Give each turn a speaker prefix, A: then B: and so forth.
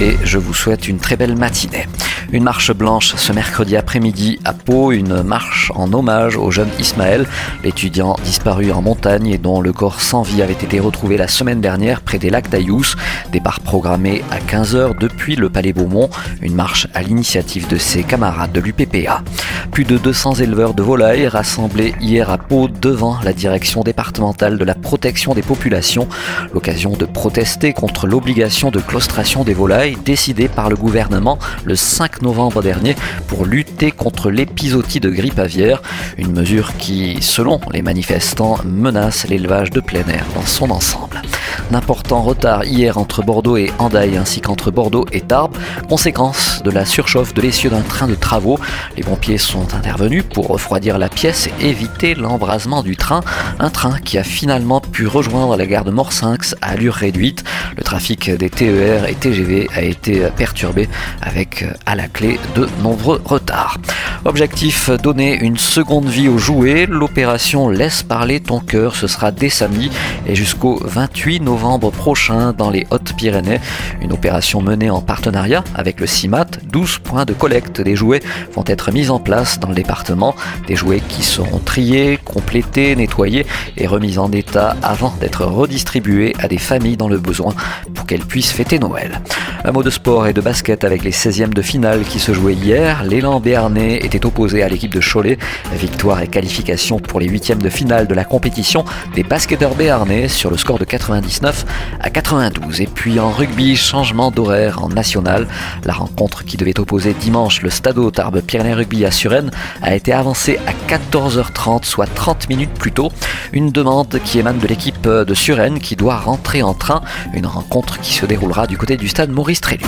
A: Et je vous souhaite une très belle matinée. Une marche blanche ce mercredi après-midi à Pau, une marche en hommage au jeune Ismaël, l'étudiant disparu en montagne et dont le corps sans vie avait été retrouvé la semaine dernière près des lacs d'Ayous. Départ programmé à 15h depuis le Palais Beaumont, une marche à l'initiative de ses camarades de l'UPPA. Plus de 200 éleveurs de volailles rassemblés hier à Pau devant la direction départementale de la protection des populations, l'occasion de protester contre l'obligation de claustration des volailles décidée par le gouvernement le 5 novembre dernier pour lutter contre l'épisodie de grippe aviaire, une mesure qui, selon les manifestants, menace l'élevage de plein air dans son ensemble. D'importants retards hier entre Bordeaux et Andaille ainsi qu'entre Bordeaux et Tarbes, conséquence de la surchauffe de l'essieu d'un train de travaux. Les pompiers sont intervenus pour refroidir la pièce et éviter l'embrasement du train, un train qui a finalement pu rejoindre la gare de Morsinx à allure réduite. Le trafic des TER et TGV a été perturbé avec à la clé de nombreux retards. Objectif donner une seconde vie aux jouets. L'opération Laisse parler ton cœur, ce sera dès samedi et jusqu'au 28 novembre prochain dans les Hautes-Pyrénées. Une opération menée en partenariat avec le CIMAT. 12 points de collecte des jouets vont être mis en place dans le département. Des jouets qui seront triés, complétés, nettoyés et remis en état avant d'être redistribués à des familles dans le besoin pour qu'elles puissent fêter Noël. Un mot de sport et de basket avec les 16e de finale qui se jouaient hier. L'élan béarnais était opposé à l'équipe de Cholet. Victoire et qualification pour les huitièmes de finale de la compétition des basketteurs béarnais sur le score de 99 à 92. Et puis en rugby, changement d'horaire en national. La rencontre qui devait opposer dimanche le Stade Tarbes Pyrénées Rugby à Suresnes a été avancée à 14h30, soit 30 minutes plus tôt. Une demande qui émane de l'équipe de Suresnes qui doit rentrer en train. Une rencontre qui se déroulera du côté du stade Maurice Trélu.